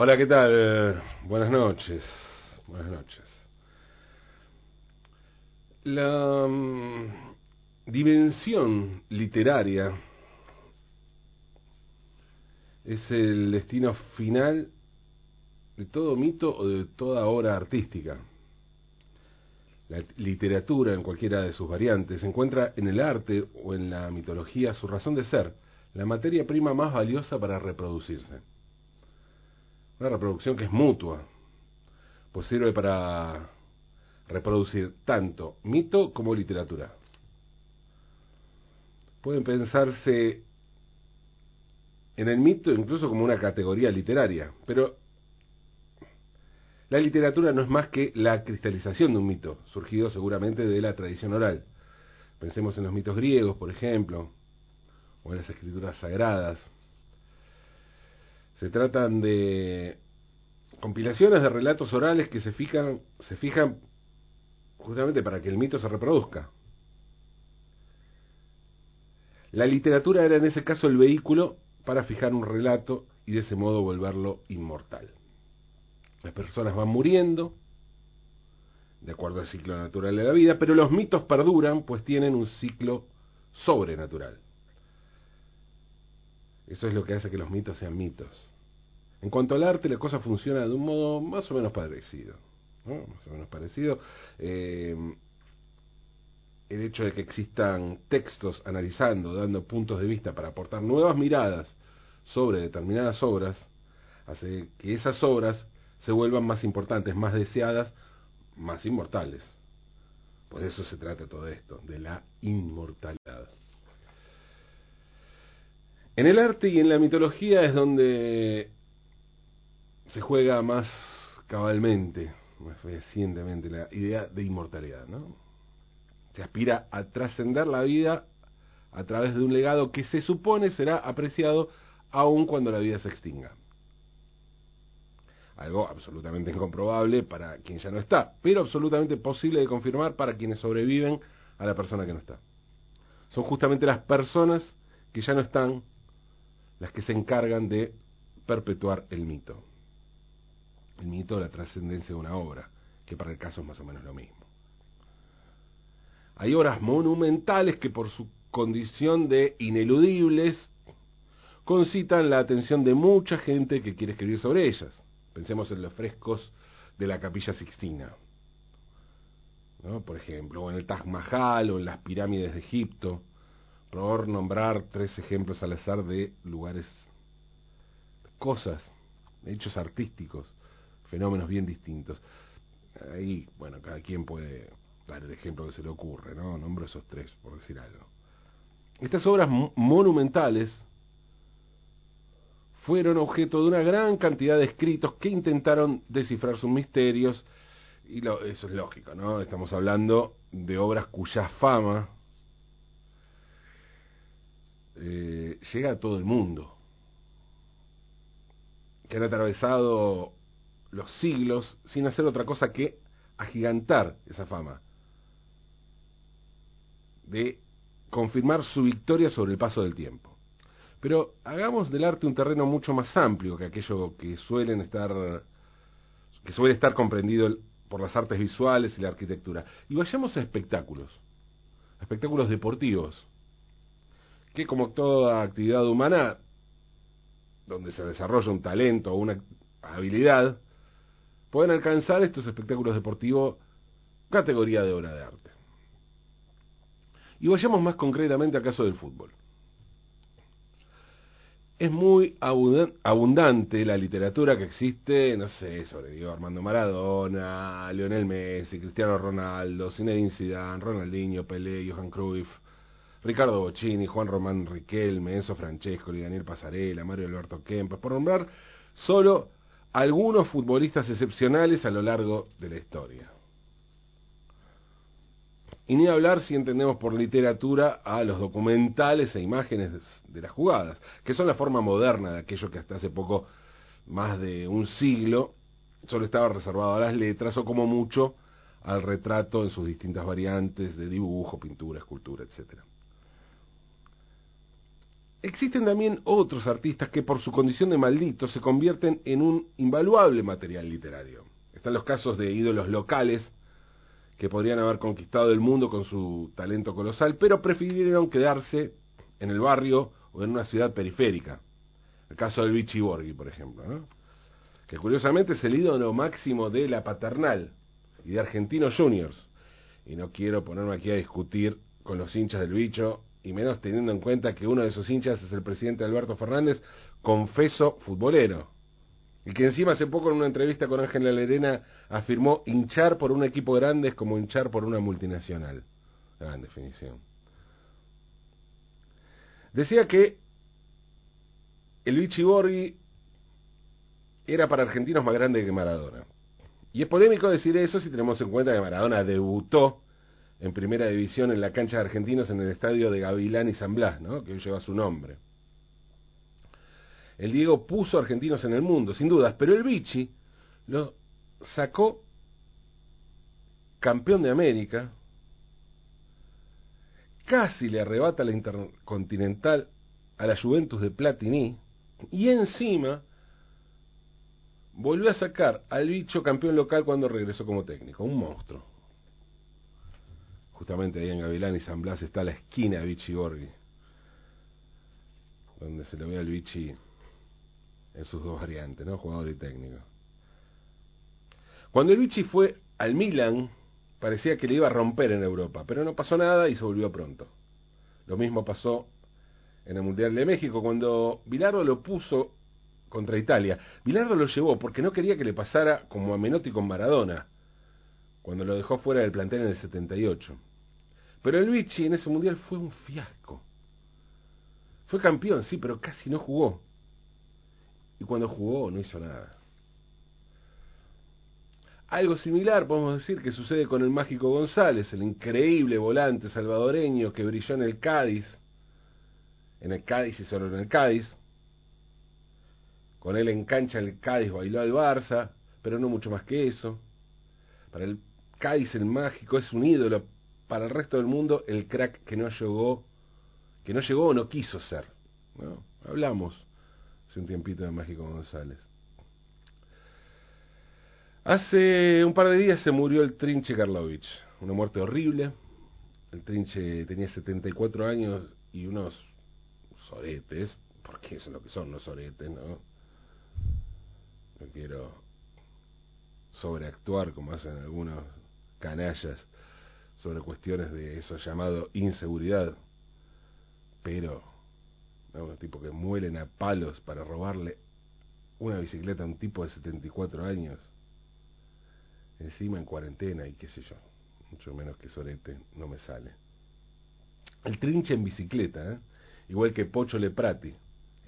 Hola, ¿qué tal? Buenas noches. Buenas noches. La mm, dimensión literaria es el destino final de todo mito o de toda obra artística. La literatura, en cualquiera de sus variantes, encuentra en el arte o en la mitología su razón de ser, la materia prima más valiosa para reproducirse. Una reproducción que es mutua, pues sirve para reproducir tanto mito como literatura. Pueden pensarse en el mito incluso como una categoría literaria, pero la literatura no es más que la cristalización de un mito, surgido seguramente de la tradición oral. Pensemos en los mitos griegos, por ejemplo, o en las escrituras sagradas. Se tratan de compilaciones de relatos orales que se fijan, se fijan justamente para que el mito se reproduzca. La literatura era en ese caso el vehículo para fijar un relato y de ese modo volverlo inmortal. Las personas van muriendo, de acuerdo al ciclo natural de la vida, pero los mitos perduran, pues tienen un ciclo sobrenatural. Eso es lo que hace que los mitos sean mitos. En cuanto al arte, la cosa funciona de un modo más o menos parecido. Más o menos parecido. Eh, el hecho de que existan textos analizando, dando puntos de vista para aportar nuevas miradas sobre determinadas obras, hace que esas obras se vuelvan más importantes, más deseadas, más inmortales. Por eso se trata todo esto, de la inmortalidad. En el arte y en la mitología es donde se juega más cabalmente, más recientemente, la idea de inmortalidad, ¿no? Se aspira a trascender la vida a través de un legado que se supone será apreciado aun cuando la vida se extinga. Algo absolutamente incomprobable para quien ya no está, pero absolutamente posible de confirmar para quienes sobreviven a la persona que no está. Son justamente las personas que ya no están las que se encargan de perpetuar el mito el mito de la trascendencia de una obra, que para el caso es más o menos lo mismo. Hay obras monumentales que por su condición de ineludibles concitan la atención de mucha gente que quiere escribir sobre ellas. Pensemos en los frescos de la capilla Sixtina, ¿no? por ejemplo, o en el Taj Mahal o en las pirámides de Egipto, por nombrar tres ejemplos al azar de lugares, cosas, hechos artísticos fenómenos bien distintos. Ahí, bueno, cada quien puede dar el ejemplo que se le ocurre, ¿no? Nombro esos tres, por decir algo. Estas obras monumentales fueron objeto de una gran cantidad de escritos que intentaron descifrar sus misterios, y lo, eso es lógico, ¿no? Estamos hablando de obras cuya fama eh, llega a todo el mundo, que han atravesado los siglos sin hacer otra cosa que agigantar esa fama, de confirmar su victoria sobre el paso del tiempo. Pero hagamos del arte un terreno mucho más amplio que aquello que suelen estar que suele estar comprendido por las artes visuales y la arquitectura. Y vayamos a espectáculos, espectáculos deportivos, que como toda actividad humana, donde se desarrolla un talento o una habilidad, pueden alcanzar estos espectáculos deportivos categoría de obra de arte. Y vayamos más concretamente al caso del fútbol. Es muy abundante la literatura que existe, no sé, sobre Diego Armando Maradona, Lionel Messi, Cristiano Ronaldo, Zinedine Zidane, Ronaldinho, Pelé, Johan Cruyff, Ricardo Bocini, Juan Román Riquelme, Enzo Francesco, Daniel Pasarela, Mario Alberto Kempes, por nombrar solo algunos futbolistas excepcionales a lo largo de la historia. Y ni hablar si entendemos por literatura a los documentales e imágenes de las jugadas, que son la forma moderna de aquello que hasta hace poco, más de un siglo, solo estaba reservado a las letras o como mucho al retrato en sus distintas variantes de dibujo, pintura, escultura, etc. Existen también otros artistas que por su condición de malditos se convierten en un invaluable material literario. Están los casos de ídolos locales que podrían haber conquistado el mundo con su talento colosal, pero prefirieron quedarse en el barrio o en una ciudad periférica. El caso del Vichy Borghi, por ejemplo, que curiosamente es el ídolo máximo de la paternal y de Argentinos Juniors. Y no quiero ponerme aquí a discutir con los hinchas del bicho, y menos teniendo en cuenta que uno de esos hinchas es el presidente Alberto Fernández, confeso futbolero. Y que encima hace poco en una entrevista con Ángela Lerena afirmó hinchar por un equipo grande es como hinchar por una multinacional. Gran definición. Decía que el Vichy Borghi era para argentinos más grande que Maradona. Y es polémico decir eso si tenemos en cuenta que Maradona debutó en primera división en la cancha de argentinos en el estadio de Gavilán y San Blas, ¿no? que hoy lleva su nombre. El Diego puso argentinos en el mundo, sin dudas, pero el Vichy lo sacó campeón de América, casi le arrebata la Intercontinental a la Juventus de Platini y encima volvió a sacar al bicho campeón local cuando regresó como técnico, un monstruo. Justamente ahí en Gavilán y San Blas está la esquina de Vichy Borghi, donde se lo ve al Vichy en sus dos variantes, ¿no? Jugador y técnico. Cuando el Vichy fue al Milan, parecía que le iba a romper en Europa, pero no pasó nada y se volvió pronto. Lo mismo pasó en el Mundial de México, cuando Bilardo lo puso contra Italia. Bilardo lo llevó porque no quería que le pasara como a Menotti con Maradona, cuando lo dejó fuera del plantel en el 78. Pero el Vichy en ese Mundial fue un fiasco. Fue campeón, sí, pero casi no jugó. Y cuando jugó no hizo nada. Algo similar podemos decir que sucede con el mágico González, el increíble volante salvadoreño que brilló en el Cádiz, en el Cádiz y solo en el Cádiz. Con él en cancha el Cádiz bailó al Barça, pero no mucho más que eso. Para el Cádiz el mágico es un ídolo, para el resto del mundo el crack que no llegó, que no llegó o no quiso ser. ¿no? Hablamos hace un tiempito de Mágico González. Hace un par de días se murió el Trinche Karlovich, una muerte horrible. El Trinche tenía 74 años y unos soretes, porque eso es lo que son los soretes, ¿no? No quiero sobreactuar como hacen algunos canallas sobre cuestiones de eso llamado inseguridad, pero ¿no? tipo que muelen a palos para robarle una bicicleta a un tipo de 74 años, encima en cuarentena y qué sé yo, mucho menos que Sorete, no me sale. El trinche en bicicleta, ¿eh? igual que Pocho Leprati,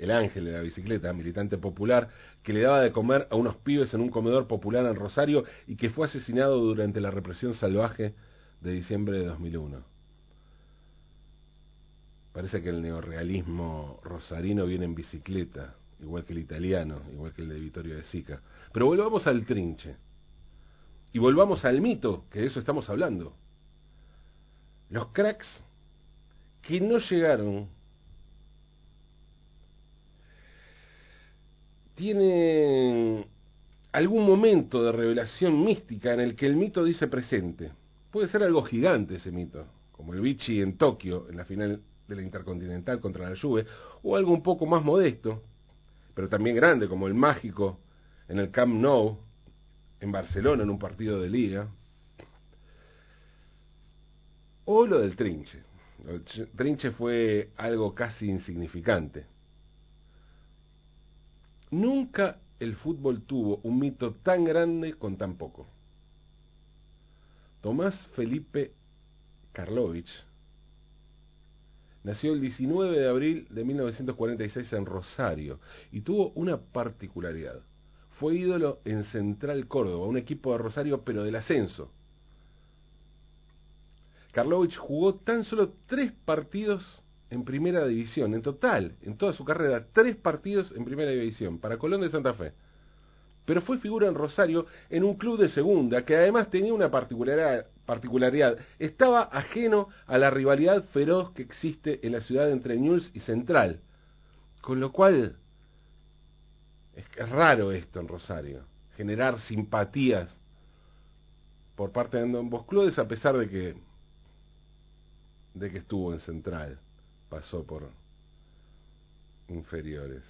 el ángel de la bicicleta, militante popular, que le daba de comer a unos pibes en un comedor popular en Rosario y que fue asesinado durante la represión salvaje de diciembre de 2001. Parece que el neorrealismo rosarino viene en bicicleta, igual que el italiano, igual que el de Vittorio de Sica. Pero volvamos al trinche. Y volvamos al mito, que de eso estamos hablando. Los cracks que no llegaron tienen algún momento de revelación mística en el que el mito dice presente. Puede ser algo gigante ese mito, como el Vichy en Tokio, en la final de la Intercontinental contra la Juve, o algo un poco más modesto, pero también grande, como el mágico en el Camp Nou, en Barcelona, en un partido de liga, o lo del Trinche. El Trinche fue algo casi insignificante. Nunca el fútbol tuvo un mito tan grande con tan poco. Tomás Felipe Karlovich nació el 19 de abril de 1946 en Rosario y tuvo una particularidad. Fue ídolo en Central Córdoba, un equipo de Rosario pero del ascenso. Karlovich jugó tan solo tres partidos en primera división, en total, en toda su carrera, tres partidos en primera división, para Colón de Santa Fe. Pero fue figura en Rosario en un club de segunda que además tenía una particularidad, particularidad. Estaba ajeno a la rivalidad feroz que existe en la ciudad entre Newell's y Central, Con lo cual, es raro esto en Rosario, generar simpatías por parte de ambos clubes a pesar de que de que estuvo en Central, pasó por inferiores.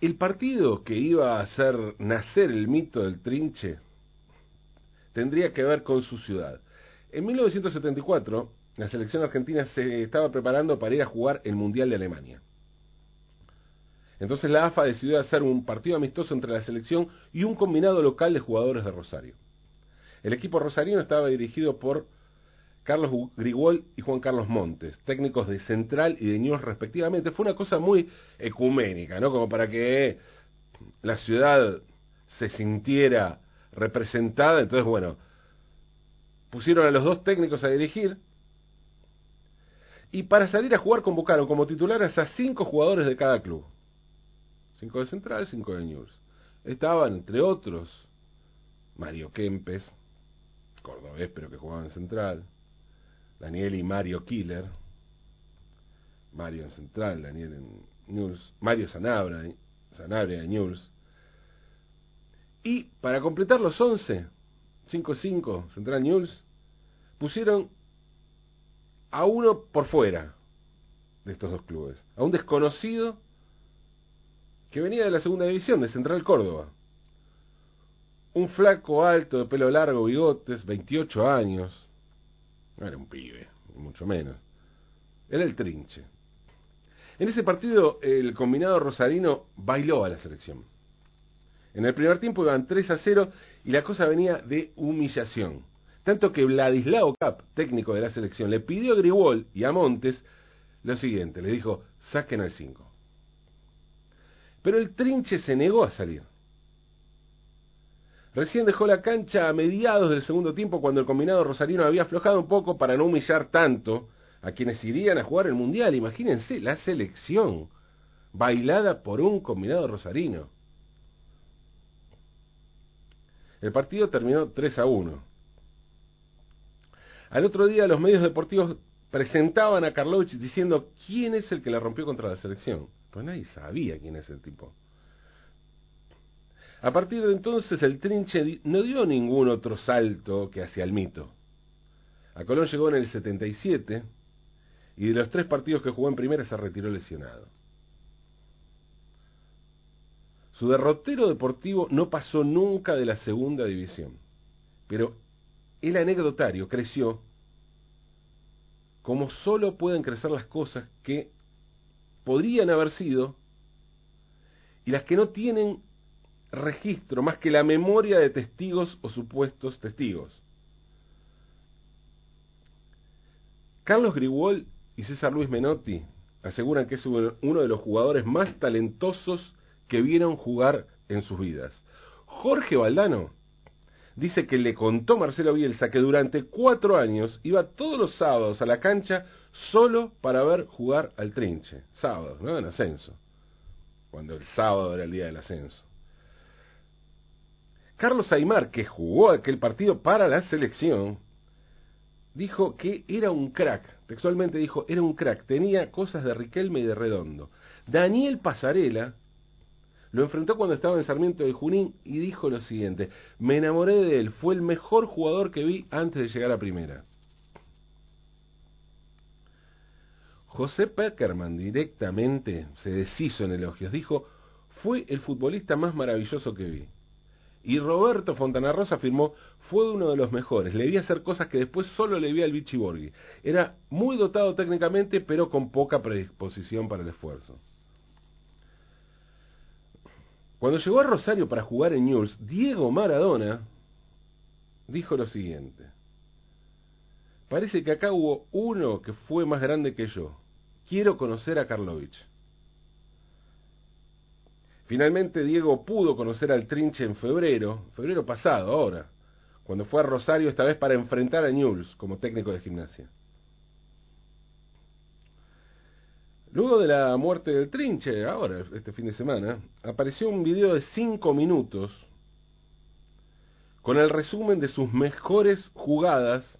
El partido que iba a hacer nacer el mito del trinche tendría que ver con su ciudad. En 1974, la selección argentina se estaba preparando para ir a jugar el Mundial de Alemania. Entonces la AFA decidió hacer un partido amistoso entre la selección y un combinado local de jugadores de Rosario. El equipo rosarino estaba dirigido por Carlos Grigol y Juan Carlos Montes, técnicos de Central y de News respectivamente. Fue una cosa muy ecuménica, ¿no? Como para que la ciudad se sintiera representada. Entonces, bueno, pusieron a los dos técnicos a dirigir. Y para salir a jugar convocaron como titulares a cinco jugadores de cada club. Cinco de Central, cinco de News. Estaban, entre otros, Mario Kempes, cordobés pero que jugaba en Central, Daniel y Mario Killer, Mario en Central, Daniel en News, Mario Sanabra, Sanabria en News. Y para completar los 11, 5-5, Central News, pusieron a uno por fuera de estos dos clubes, a un desconocido que venía de la segunda división, de Central Córdoba. Un flaco alto, de pelo largo, bigotes, 28 años, no era un pibe, mucho menos. Era el trinche. En ese partido, el combinado rosarino bailó a la selección. En el primer tiempo iban 3 a 0 y la cosa venía de humillación. Tanto que Vladislao Cap, técnico de la selección, le pidió a Gribol y a Montes lo siguiente: le dijo, saquen al 5. Pero el trinche se negó a salir. Recién dejó la cancha a mediados del segundo tiempo cuando el combinado rosarino había aflojado un poco para no humillar tanto a quienes irían a jugar el Mundial. Imagínense la selección bailada por un combinado rosarino. El partido terminó 3 a 1. Al otro día los medios deportivos presentaban a Karlovich diciendo quién es el que la rompió contra la selección. Pues nadie sabía quién es el tipo. A partir de entonces el Trinche no dio ningún otro salto que hacia el mito. A Colón llegó en el 77 y de los tres partidos que jugó en primera se retiró lesionado. Su derrotero deportivo no pasó nunca de la segunda división, pero el anecdotario creció como solo pueden crecer las cosas que podrían haber sido y las que no tienen registro más que la memoria de testigos o supuestos testigos. Carlos Grigol y César Luis Menotti aseguran que es uno de los jugadores más talentosos que vieron jugar en sus vidas. Jorge Valdano dice que le contó Marcelo Bielsa que durante cuatro años iba todos los sábados a la cancha solo para ver jugar al trinche. Sábados, ¿no? En ascenso. Cuando el sábado era el día del ascenso. Carlos Aymar, que jugó aquel partido para la selección, dijo que era un crack. Textualmente dijo, era un crack. Tenía cosas de Riquelme y de Redondo. Daniel Pasarela lo enfrentó cuando estaba en Sarmiento de Junín y dijo lo siguiente, me enamoré de él, fue el mejor jugador que vi antes de llegar a primera. José Peckerman directamente se deshizo en elogios, dijo, fue el futbolista más maravilloso que vi. Y Roberto Fontana Rosa afirmó, fue uno de los mejores, le vi hacer cosas que después solo le vi al Vichy Borghi. Era muy dotado técnicamente, pero con poca predisposición para el esfuerzo. Cuando llegó a Rosario para jugar en News, Diego Maradona dijo lo siguiente. Parece que acá hubo uno que fue más grande que yo. Quiero conocer a Karlovich. Finalmente Diego pudo conocer al Trinche en febrero, febrero pasado, ahora, cuando fue a Rosario esta vez para enfrentar a Newell's como técnico de gimnasia. Luego de la muerte del Trinche, ahora, este fin de semana, apareció un video de cinco minutos con el resumen de sus mejores jugadas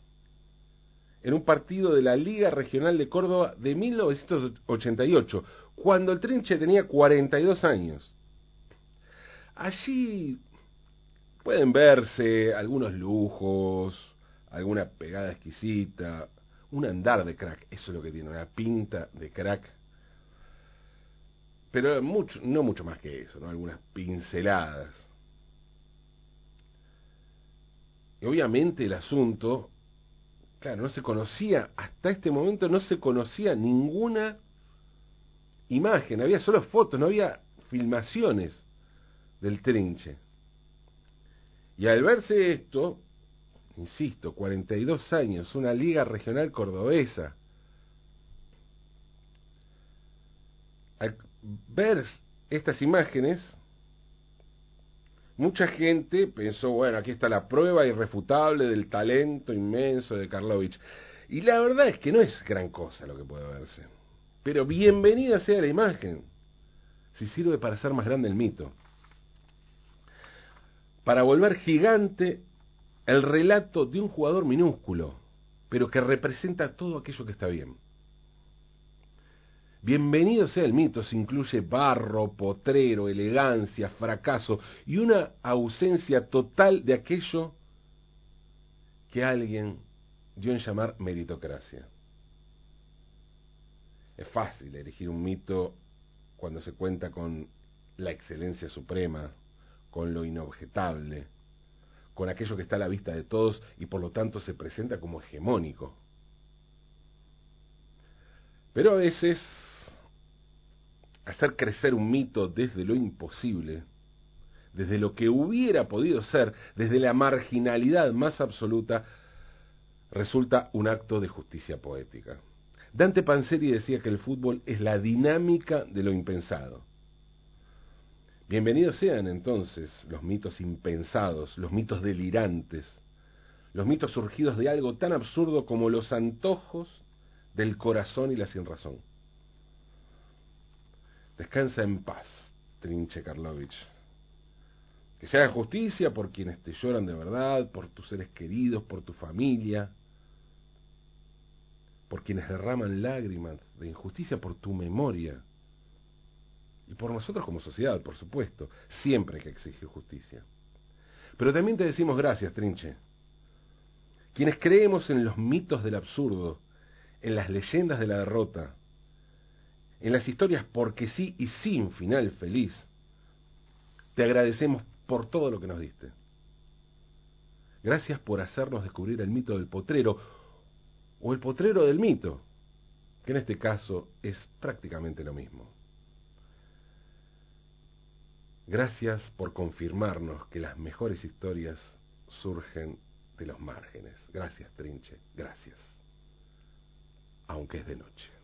en un partido de la Liga Regional de Córdoba de 1988, cuando el Trinche tenía 42 años. Allí pueden verse algunos lujos, alguna pegada exquisita, un andar de crack, eso es lo que tiene, una pinta de crack. Pero mucho, no mucho más que eso, ¿no? Algunas pinceladas. Y obviamente el asunto, claro, no se conocía, hasta este momento no se conocía ninguna imagen, había solo fotos, no había filmaciones del trinche. Y al verse esto, insisto, 42 años, una liga regional cordobesa, al ver estas imágenes, mucha gente pensó, bueno, aquí está la prueba irrefutable del talento inmenso de Karlovich. Y la verdad es que no es gran cosa lo que puede verse. Pero bienvenida sea la imagen, si sirve para hacer más grande el mito. Para volver gigante el relato de un jugador minúsculo, pero que representa todo aquello que está bien. Bienvenido sea el mito, se incluye barro, potrero, elegancia, fracaso y una ausencia total de aquello que alguien dio en llamar meritocracia. Es fácil elegir un mito cuando se cuenta con la excelencia suprema, con lo inobjetable, con aquello que está a la vista de todos y por lo tanto se presenta como hegemónico. Pero a veces hacer crecer un mito desde lo imposible, desde lo que hubiera podido ser, desde la marginalidad más absoluta, resulta un acto de justicia poética. Dante Panzeri decía que el fútbol es la dinámica de lo impensado. Bienvenidos sean entonces los mitos impensados, los mitos delirantes, los mitos surgidos de algo tan absurdo como los antojos del corazón y la sinrazón. Descansa en paz, Trinche Karlovich. Que se haga justicia por quienes te lloran de verdad, por tus seres queridos, por tu familia, por quienes derraman lágrimas de injusticia por tu memoria y por nosotros como sociedad, por supuesto, siempre que exigir justicia. Pero también te decimos gracias, Trinche. Quienes creemos en los mitos del absurdo, en las leyendas de la derrota, en las historias porque sí y sin final feliz, te agradecemos por todo lo que nos diste. Gracias por hacernos descubrir el mito del potrero, o el potrero del mito, que en este caso es prácticamente lo mismo. Gracias por confirmarnos que las mejores historias surgen de los márgenes. Gracias, Trinche. Gracias. Aunque es de noche.